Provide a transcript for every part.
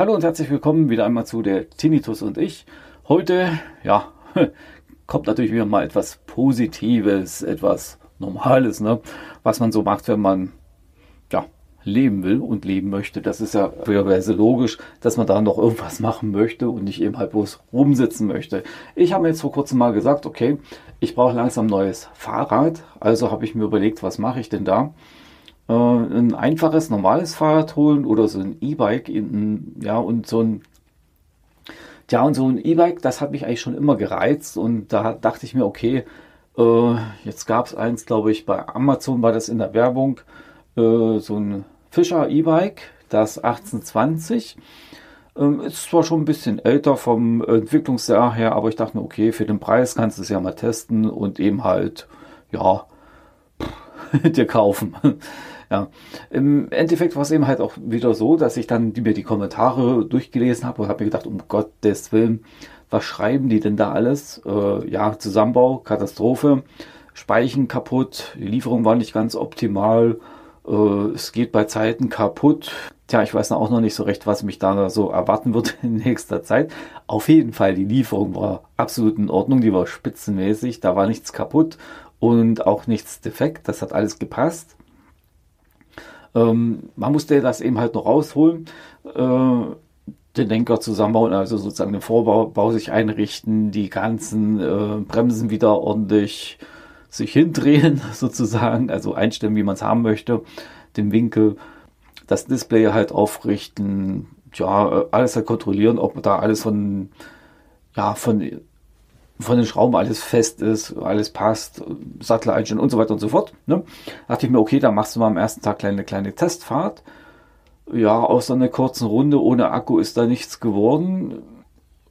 Hallo und herzlich willkommen wieder einmal zu der Tinnitus und ich. Heute, ja, kommt natürlich wieder mal etwas Positives, etwas Normales, ne? was man so macht, wenn man leben will und leben möchte. Das ist ja fairerweise logisch, dass man da noch irgendwas machen möchte und nicht eben halt bloß rumsitzen möchte. Ich habe mir jetzt vor kurzem mal gesagt, okay, ich brauche langsam neues Fahrrad. Also habe ich mir überlegt, was mache ich denn da? äh, ein einfaches, normales Fahrrad holen oder so ein E-Bike, ja, und so ein, ja, und so ein E-Bike, das hat mich eigentlich schon immer gereizt und da dachte ich mir, okay, äh, jetzt gab es eins, glaube ich, bei Amazon war das in der Werbung, äh, so ein Fischer E-Bike, das 1820. Ähm, ist zwar schon ein bisschen älter vom Entwicklungsjahr her, aber ich dachte mir, okay, für den Preis kannst du es ja mal testen und eben halt, ja, dir kaufen. Ja, im Endeffekt war es eben halt auch wieder so, dass ich dann mir die Kommentare durchgelesen habe und habe mir gedacht, um Gottes Willen, was schreiben die denn da alles? Äh, ja, Zusammenbau, Katastrophe, Speichen kaputt, die Lieferung war nicht ganz optimal, es geht bei Zeiten kaputt. Tja, ich weiß auch noch nicht so recht, was mich da so erwarten wird in nächster Zeit. Auf jeden Fall, die Lieferung war absolut in Ordnung, die war spitzenmäßig, da war nichts kaputt und auch nichts defekt, das hat alles gepasst. Ähm, man musste das eben halt noch rausholen, äh, den Lenker zusammenbauen, also sozusagen den Vorbau sich einrichten, die ganzen äh, Bremsen wieder ordentlich sich hindrehen, sozusagen, also einstellen, wie man es haben möchte, den Winkel, das Display halt aufrichten, ja, alles halt kontrollieren, ob da alles von, ja, von von den Schrauben alles fest ist, alles passt, Sattel einstellen und so weiter und so fort. Ne? dachte ich mir, okay, dann machst du mal am ersten Tag eine kleine Testfahrt. Ja, so einer kurzen Runde ohne Akku ist da nichts geworden.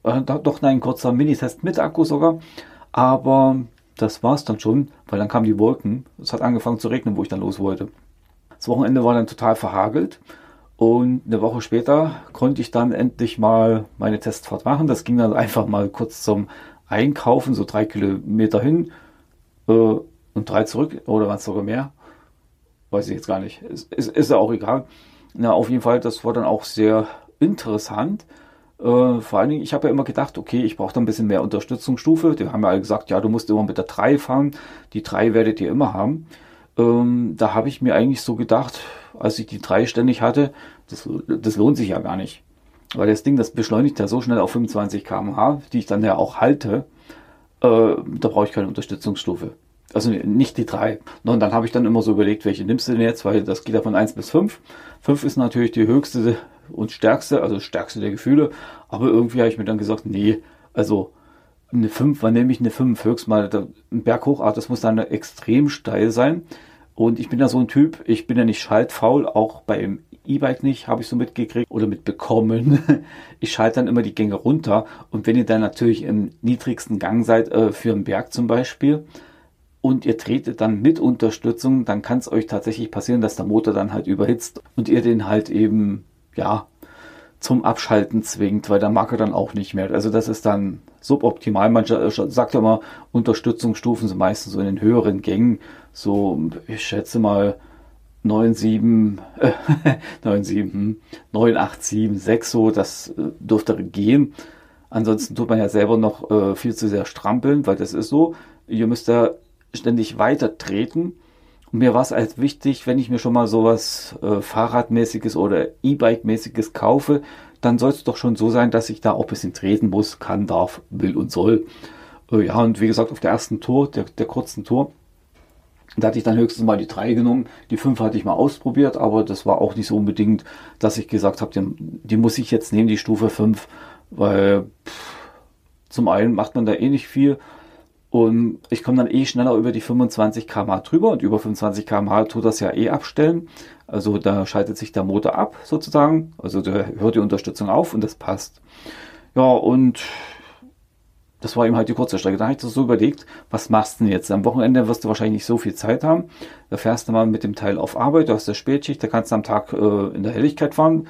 Äh, doch, nein, ein kurzer Minitest mit Akku sogar. Aber das war es dann schon, weil dann kamen die Wolken. Es hat angefangen zu regnen, wo ich dann los wollte. Das Wochenende war dann total verhagelt. Und eine Woche später konnte ich dann endlich mal meine Testfahrt machen. Das ging dann einfach mal kurz zum einkaufen, so drei Kilometer hin äh, und drei zurück oder was sogar mehr. Weiß ich jetzt gar nicht. Ist, ist, ist ja auch egal. Na, auf jeden Fall, das war dann auch sehr interessant. Äh, vor allen Dingen, ich habe ja immer gedacht, okay, ich brauche da ein bisschen mehr Unterstützungsstufe. Die haben ja alle gesagt, ja, du musst immer mit der 3 fahren. Die 3 werdet ihr immer haben. Ähm, da habe ich mir eigentlich so gedacht, als ich die 3 ständig hatte, das, das lohnt sich ja gar nicht. Weil das Ding, das beschleunigt ja so schnell auf 25 km/h, die ich dann ja auch halte, äh, da brauche ich keine Unterstützungsstufe. Also nicht die drei. Und dann habe ich dann immer so überlegt, welche nimmst du denn jetzt, weil das geht ja von 1 bis 5. 5 ist natürlich die höchste und stärkste, also stärkste der Gefühle. Aber irgendwie habe ich mir dann gesagt, nee, also eine 5, wann nehme ich eine 5? Höchst mal ein Berg hoch, ah, das muss dann extrem steil sein. Und ich bin ja so ein Typ, ich bin ja nicht schaltfaul, auch beim E-Bike nicht, habe ich so mitgekriegt oder mitbekommen. Ich schalte dann immer die Gänge runter und wenn ihr dann natürlich im niedrigsten Gang seid, äh, für einen Berg zum Beispiel, und ihr tretet dann mit Unterstützung, dann kann es euch tatsächlich passieren, dass der Motor dann halt überhitzt und ihr den halt eben, ja, zum Abschalten zwingt, weil dann mag er dann auch nicht mehr. Also das ist dann suboptimal. Man sagt ja immer, Unterstützungsstufen sind meistens so in den höheren Gängen. So, ich schätze mal, 97, äh, 97, 987, 6 so, das äh, dürfte gehen. Ansonsten tut man ja selber noch äh, viel zu sehr strampeln, weil das ist so. Ihr müsst da ständig weiter treten. Und mir war es halt wichtig, wenn ich mir schon mal sowas äh, Fahrradmäßiges oder E-Bike-mäßiges kaufe, dann soll es doch schon so sein, dass ich da auch ein bisschen treten muss, kann, darf, will und soll. Äh, ja, und wie gesagt, auf der ersten Tour, der, der kurzen Tour, da hatte ich dann höchstens mal die 3 genommen. Die 5 hatte ich mal ausprobiert, aber das war auch nicht so unbedingt, dass ich gesagt habe, die, die muss ich jetzt nehmen, die Stufe 5, weil pff, zum einen macht man da eh nicht viel und ich komme dann eh schneller über die 25 km/h drüber und über 25 km/h tut das ja eh abstellen. Also da schaltet sich der Motor ab sozusagen, also da hört die Unterstützung auf und das passt. Ja, und das war eben halt die kurze Strecke. Da habe ich so überlegt, was machst du denn jetzt? Am Wochenende wirst du wahrscheinlich nicht so viel Zeit haben. Da fährst du mal mit dem Teil auf Arbeit, du hast der Spätschicht, da kannst du am Tag äh, in der Helligkeit fahren,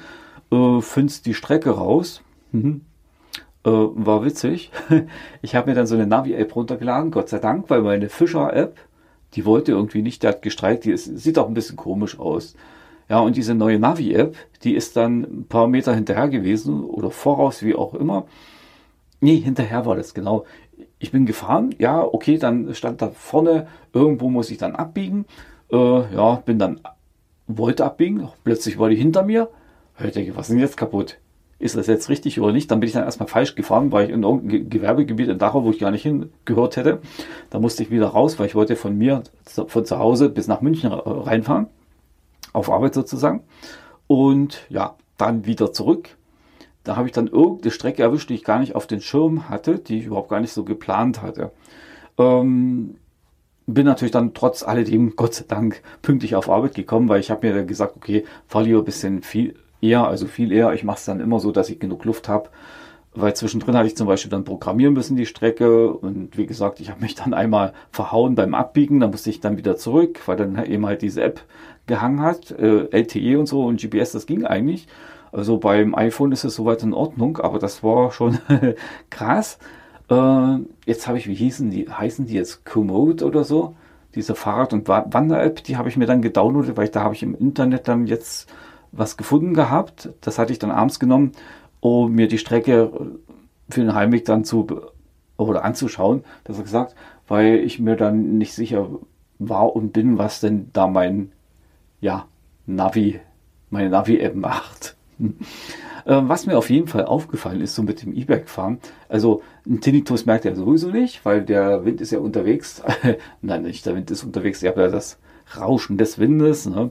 äh, findest die Strecke raus. Mhm. Äh, war witzig. Ich habe mir dann so eine Navi-App runtergeladen, Gott sei Dank, weil meine Fischer-App, die wollte irgendwie nicht, der hat gestreikt, die ist, sieht auch ein bisschen komisch aus. Ja, und diese neue Navi-App, die ist dann ein paar Meter hinterher gewesen oder voraus, wie auch immer. Nee, hinterher war das genau. Ich bin gefahren, ja, okay, dann stand da vorne, irgendwo muss ich dann abbiegen. Äh, ja, bin dann, wollte abbiegen, plötzlich war die hinter mir. Ich denke, was ist denn jetzt kaputt? Ist das jetzt richtig oder nicht? Dann bin ich dann erstmal falsch gefahren, weil ich in irgendein Gewerbegebiet in Dachau, wo ich gar nicht hingehört hätte. Da musste ich wieder raus, weil ich wollte von mir, von zu Hause bis nach München reinfahren auf Arbeit sozusagen. Und ja, dann wieder zurück. Da habe ich dann irgendeine Strecke erwischt, die ich gar nicht auf den Schirm hatte, die ich überhaupt gar nicht so geplant hatte. Ähm, bin natürlich dann trotz alledem, Gott sei Dank, pünktlich auf Arbeit gekommen, weil ich habe mir dann gesagt, okay, fahr lieber ein bisschen viel eher, also viel eher. Ich mache es dann immer so, dass ich genug Luft habe. Weil zwischendrin hatte ich zum Beispiel dann programmieren müssen, die Strecke. Und wie gesagt, ich habe mich dann einmal verhauen beim Abbiegen. Dann musste ich dann wieder zurück, weil dann eben halt diese App gehangen hat, äh, LTE und so und GPS, das ging eigentlich. Also beim iPhone ist es soweit in Ordnung, aber das war schon krass. Äh, jetzt habe ich, wie hießen die, heißen die jetzt Komoot oder so? Diese Fahrrad- und Wander-App, die habe ich mir dann gedownloadet, weil ich, da habe ich im Internet dann jetzt was gefunden gehabt. Das hatte ich dann abends genommen, um mir die Strecke für den Heimweg dann zu oder anzuschauen, das er gesagt, weil ich mir dann nicht sicher war und bin, was denn da mein ja, Navi, meine Navi-App macht. Ähm, was mir auf jeden Fall aufgefallen ist, so mit dem E-Bike-Fahren, also ein Tinnitus merkt er sowieso nicht, weil der Wind ist ja unterwegs. Nein, nicht der Wind ist unterwegs, ihr habt ja das Rauschen des Windes. Ne?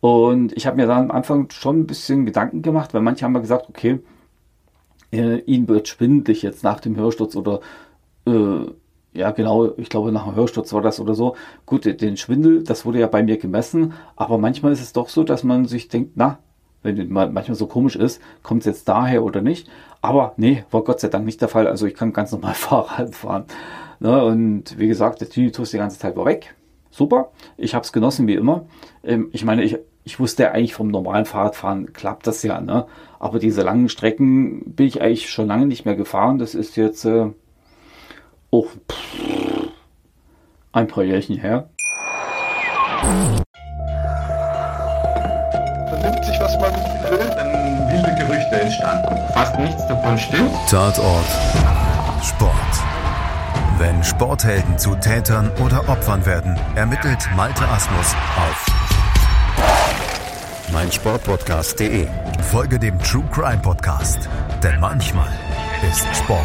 Und ich habe mir dann am Anfang schon ein bisschen Gedanken gemacht, weil manche haben mir gesagt, okay, äh, ihnen wird schwindlig jetzt nach dem Hörsturz oder äh, ja, genau, ich glaube, nach dem Hörsturz war das oder so. Gut, den Schwindel, das wurde ja bei mir gemessen, aber manchmal ist es doch so, dass man sich denkt, na, wenn manchmal so komisch ist, kommt es jetzt daher oder nicht. Aber nee, war Gott sei Dank nicht der Fall. Also ich kann ganz normal Fahrrad fahren. Ne? Und wie gesagt, der Tinnitus die ganze Zeit war weg. Super, ich habe es genossen wie immer. Ähm, ich meine, ich, ich wusste eigentlich vom normalen Fahrradfahren klappt das ja, ne? Aber diese langen Strecken bin ich eigentlich schon lange nicht mehr gefahren. Das ist jetzt äh, pff, ein paar Jährchen her. Man nimmt sich, was man will. Dann wilde Gerüchte entstanden. Fast nichts davon stimmt. Tatort Sport. Wenn Sporthelden zu Tätern oder Opfern werden, ermittelt Malte Asmus auf meinsportpodcast.de. Folge dem True Crime Podcast, denn manchmal ist Sport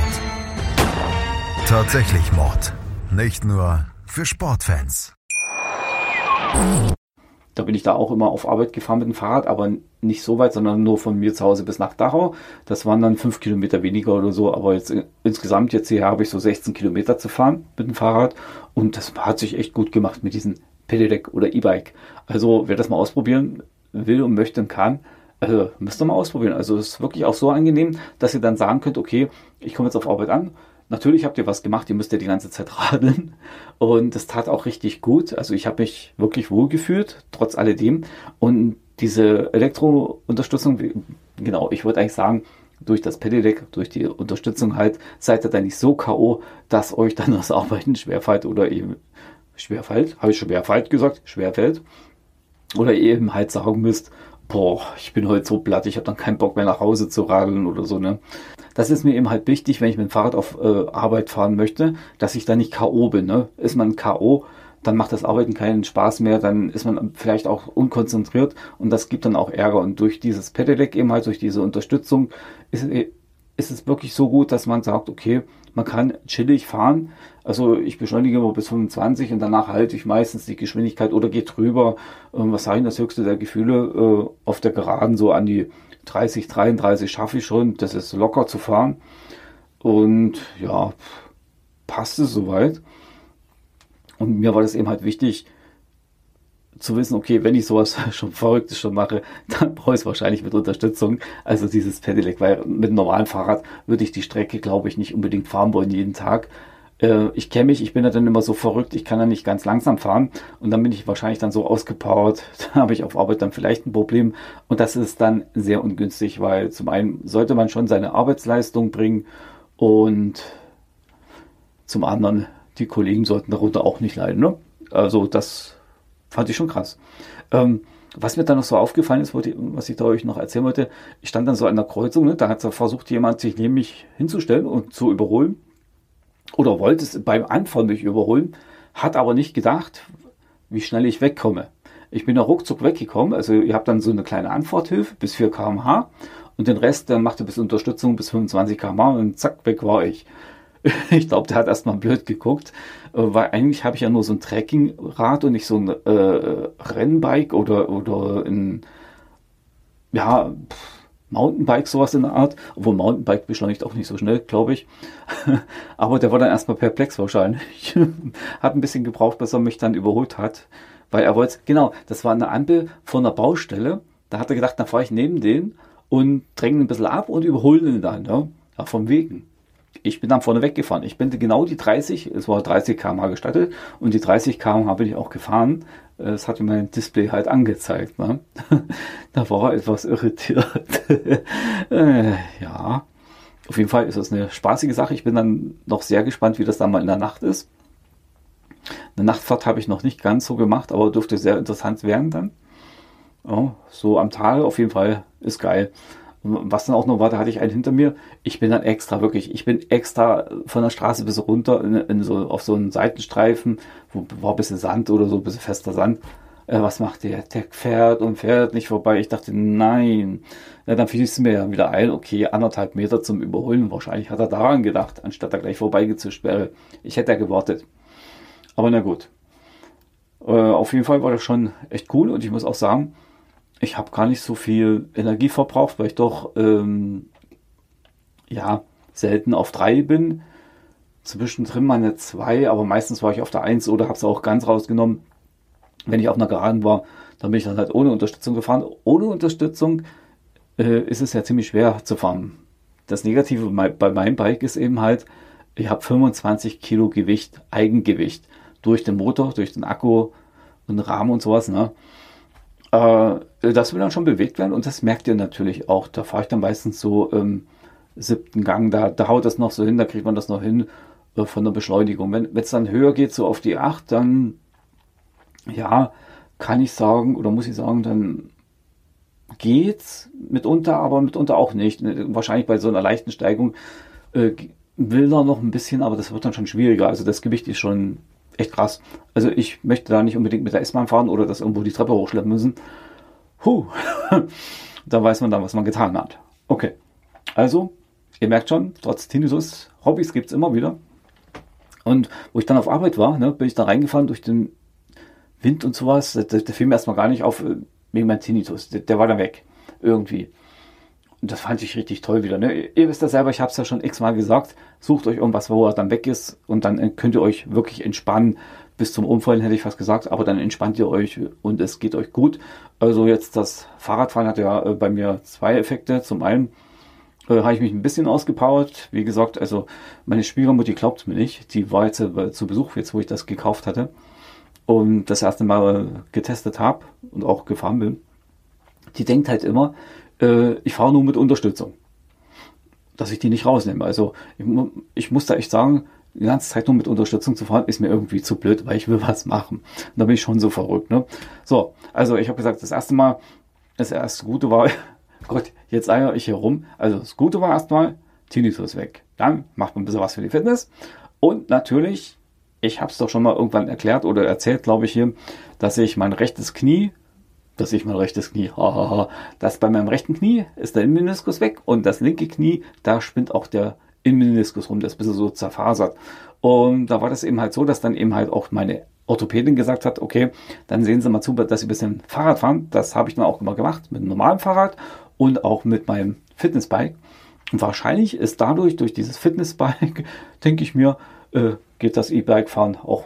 tatsächlich Mord. Nicht nur für Sportfans. Da bin ich da auch immer auf Arbeit gefahren mit dem Fahrrad, aber nicht so weit, sondern nur von mir zu Hause bis nach Dachau. Das waren dann fünf Kilometer weniger oder so, aber jetzt insgesamt jetzt hier habe ich so 16 Kilometer zu fahren mit dem Fahrrad und das hat sich echt gut gemacht mit diesem Pedelec oder E-Bike. Also wer das mal ausprobieren will und möchte und kann, also müsst ihr mal ausprobieren. Also es ist wirklich auch so angenehm, dass ihr dann sagen könnt, okay, ich komme jetzt auf Arbeit an, Natürlich habt ihr was gemacht, ihr müsst ja die ganze Zeit radeln. Und das tat auch richtig gut. Also ich habe mich wirklich wohl gefühlt, trotz alledem. Und diese Elektrounterstützung, genau, ich wollte eigentlich sagen, durch das Pedelec, durch die Unterstützung halt, seid ihr dann nicht so K.O., dass euch dann das Arbeiten schwerfällt oder eben schwerfällt, habe ich schwerfällt gesagt, schwerfällt. Oder eben halt sagen müsst, boah, ich bin heute so platt, ich habe dann keinen Bock mehr nach Hause zu radeln oder so, ne? Das ist mir eben halt wichtig, wenn ich mit dem Fahrrad auf äh, Arbeit fahren möchte, dass ich da nicht K.O. bin, ne? Ist man K.O., dann macht das Arbeiten keinen Spaß mehr, dann ist man vielleicht auch unkonzentriert und das gibt dann auch Ärger. Und durch dieses Pedelec eben halt, durch diese Unterstützung, ist, ist es wirklich so gut, dass man sagt, okay, man kann chillig fahren. Also ich beschleunige immer bis 25 und danach halte ich meistens die Geschwindigkeit oder gehe drüber. Ähm, was sage ich, das höchste der Gefühle äh, auf der Geraden so an die 30, 33 schaffe ich schon. Das ist locker zu fahren. Und ja, passt es soweit. Und mir war das eben halt wichtig, zu wissen, okay, wenn ich sowas schon Verrücktes schon mache, dann brauche ich es wahrscheinlich mit Unterstützung. Also dieses Pedelec, weil mit einem normalen Fahrrad würde ich die Strecke, glaube ich, nicht unbedingt fahren wollen jeden Tag. äh, ich kenne mich, ich bin ja dann immer so verrückt, ich kann ja nicht ganz langsam fahren und dann bin ich wahrscheinlich dann so ausgepowert, da habe ich auf Arbeit dann vielleicht ein Problem und das ist dann sehr ungünstig, weil zum einen sollte man schon seine Arbeitsleistung bringen und zum anderen die Kollegen sollten darunter auch nicht leiden. Ne? Also das fand ich schon krass. Ähm, was mir dann noch so aufgefallen ist, was ich da euch noch erzählen wollte, ich stand dann so an der Kreuzung, ne, da hat versucht jemand sich neben mich hinzustellen und zu überholen oder wollte es beim Anfahren mich überholen, hat aber nicht gedacht, wie schnell ich wegkomme. Ich bin da ruckzuck weggekommen, also ihr habt dann so eine kleine Anfahrthilfe bis 4 km/h und den Rest, dann macht er bis Unterstützung bis 25 km/h und zack, weg war ich. Ich glaube, der hat erstmal blöd geguckt, äh, weil eigentlich habe ich ja nur so ein Trekkingrad und nicht so ein äh, Rennbike oder, oder ein, ja, Mountainbike, sowas in der Art. Obwohl Mountainbike beschleunigt auch nicht so schnell, glaube ich. Aber der war dann erstmal perplex wahrscheinlich. hat ein bisschen gebraucht, bis er mich dann überholt hat. Weil er wollte, genau, das war eine Ampel von einer Baustelle. Da hat er gedacht, dann fahre ich neben den und dränge ein bisschen ab und überhole ihn dann. Ja, ja vom Wegen. Ich bin dann vorne weggefahren. Ich bin genau die 30, es war 30 km/h gestattet und die 30 km/h bin ich auch gefahren. Es hat mir mein Display halt angezeigt. Ne? da war er etwas irritiert. äh, ja, auf jeden Fall ist das eine spaßige Sache. Ich bin dann noch sehr gespannt, wie das dann mal in der Nacht ist. Eine Nachtfahrt habe ich noch nicht ganz so gemacht, aber dürfte sehr interessant werden dann. Ja, so am Tag auf jeden Fall ist geil. Was dann auch noch war, da hatte ich einen hinter mir. Ich bin dann extra, wirklich, ich bin extra von der Straße bis runter in, in so, auf so einen Seitenstreifen, wo war ein bisschen Sand oder so, ein bisschen fester Sand. Äh, was macht der? Der fährt und fährt nicht vorbei. Ich dachte, nein. Ja, dann fiel es mir ja wieder ein, okay, anderthalb Meter zum Überholen. Wahrscheinlich hat er daran gedacht, anstatt er gleich vorbeigezischt wäre. Ich hätte ja gewartet. Aber na gut. Äh, auf jeden Fall war das schon echt cool und ich muss auch sagen, ich habe gar nicht so viel Energie verbraucht, weil ich doch ähm, ja selten auf 3 bin. Zwischendrin mal eine 2, aber meistens war ich auf der 1 oder habe es auch ganz rausgenommen. Wenn ich auf einer Geraden war, dann bin ich dann halt ohne Unterstützung gefahren. Ohne Unterstützung äh, ist es ja ziemlich schwer zu fahren. Das Negative bei meinem Bike ist eben halt, ich habe 25 Kilo Gewicht, Eigengewicht durch den Motor, durch den Akku und Rahmen und sowas. Ne? Äh, das will dann schon bewegt werden und das merkt ihr natürlich auch. Da fahre ich dann meistens so im siebten Gang, da, da haut das noch so hin, da kriegt man das noch hin äh, von der Beschleunigung. Wenn es dann höher geht, so auf die 8, dann ja, kann ich sagen oder muss ich sagen, dann geht's mitunter, aber mitunter auch nicht. Wahrscheinlich bei so einer leichten Steigung äh, will er noch ein bisschen, aber das wird dann schon schwieriger. Also das Gewicht ist schon echt krass. Also ich möchte da nicht unbedingt mit der S-Bahn fahren oder das irgendwo die Treppe hochschleppen müssen. Huh. da weiß man dann, was man getan hat. Okay. Also, ihr merkt schon, trotz Tinnitus, Hobbys gibt es immer wieder. Und wo ich dann auf Arbeit war, ne, bin ich da reingefahren durch den Wind und sowas. Der, der fiel mir erstmal gar nicht auf äh, wegen meinem Tinnitus. Der, der war dann weg. Irgendwie. Das fand ich richtig toll wieder. Ne? Ihr wisst ja selber, ich habe es ja schon x-mal gesagt, sucht euch irgendwas, wo er dann weg ist und dann könnt ihr euch wirklich entspannen. Bis zum Umfallen hätte ich fast gesagt, aber dann entspannt ihr euch und es geht euch gut. Also jetzt das Fahrradfahren hat ja äh, bei mir zwei Effekte. Zum einen äh, habe ich mich ein bisschen ausgepowert. Wie gesagt, also meine Schwiegermutter glaubt mir nicht. Die war jetzt äh, zu Besuch, jetzt wo ich das gekauft hatte und das erste Mal getestet habe und auch gefahren bin. Die denkt halt immer, äh, ich fahre nur mit Unterstützung. Dass ich die nicht rausnehme. Also ich, ich muss da echt sagen, die ganze Zeit nur mit Unterstützung zu fahren, ist mir irgendwie zu blöd, weil ich will was machen. Und da bin ich schon so verrückt. Ne? So, also ich habe gesagt, das erste Mal, das erste Gute war, Gott, jetzt eier ich hier rum. Also das Gute war erstmal, Tinnitus weg. Dann macht man ein bisschen was für die Fitness. Und natürlich, ich habe es doch schon mal irgendwann erklärt oder erzählt, glaube ich hier, dass ich mein rechtes Knie dass ich mein rechtes Knie, hahaha, das bei meinem rechten Knie ist der Innenmeniskus weg und das linke Knie, da spinnt auch der Innenmeniskus rum, das ist ein bisschen so zerfasert. Und da war das eben halt so, dass dann eben halt auch meine Orthopädin gesagt hat, okay, dann sehen Sie mal zu, dass Sie ein bisschen Fahrrad fahren. Das habe ich dann auch immer gemacht, mit einem normalen Fahrrad und auch mit meinem Fitnessbike. Und wahrscheinlich ist dadurch, durch dieses Fitnessbike, denke ich mir, äh, geht das E-Bike-Fahren auch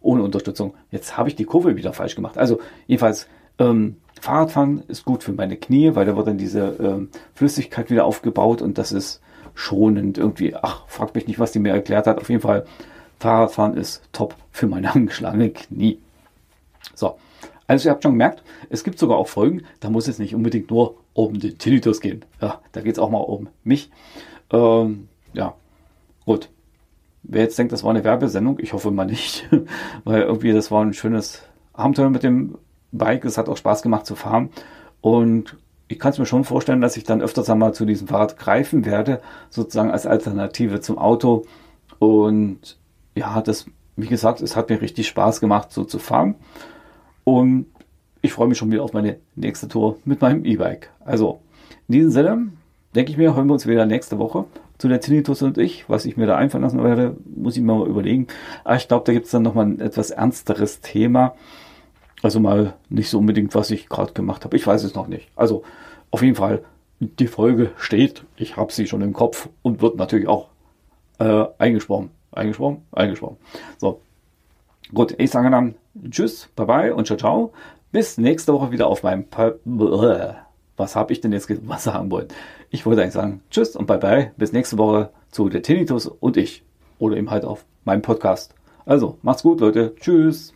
ohne Unterstützung. Jetzt habe ich die Kurve wieder falsch gemacht. Also jedenfalls ähm, Fahrradfahren ist gut für meine Knie, weil da wird dann diese ähm, Flüssigkeit wieder aufgebaut und das ist schonend irgendwie. Ach, fragt mich nicht, was die mir erklärt hat. Auf jeden Fall Fahrradfahren ist top für meine angeschlagenen Knie. So, also ihr habt schon gemerkt, es gibt sogar auch Folgen, da muss es nicht unbedingt nur um den Tinnitus gehen. Ja, da geht es auch mal um mich. Ähm, ja, gut. Wer jetzt denkt, das war eine Werbesendung, ich hoffe mal nicht, weil irgendwie das war ein schönes Abenteuer mit dem Bike. Es hat auch Spaß gemacht zu fahren und ich kann es mir schon vorstellen, dass ich dann öfters einmal zu diesem Fahrrad greifen werde, sozusagen als Alternative zum Auto. Und ja, das, wie gesagt, es hat mir richtig Spaß gemacht, so zu fahren. Und ich freue mich schon wieder auf meine nächste Tour mit meinem E-Bike. Also, in diesem Sinne, denke ich mir, hören wir uns wieder nächste Woche zu der Tinnitus und ich. Was ich mir da einfallen lassen werde, muss ich mir mal überlegen. Aber ich glaube, da gibt es dann nochmal ein etwas ernsteres Thema. Also mal nicht so unbedingt, was ich gerade gemacht habe. Ich weiß es noch nicht. Also auf jeden Fall, die Folge steht. Ich habe sie schon im Kopf und wird natürlich auch äh, eingesprochen. Eingesprochen? Eingesprochen. So. Gut, ich sage dann Tschüss, bye bye und ciao, ciao. Bis nächste Woche wieder auf meinem pa Was habe ich denn jetzt was sagen wollen? Ich wollte eigentlich sagen Tschüss und bye bye. Bis nächste Woche zu der Tinnitus und ich. Oder eben halt auf meinem Podcast. Also, macht's gut, Leute. Tschüss.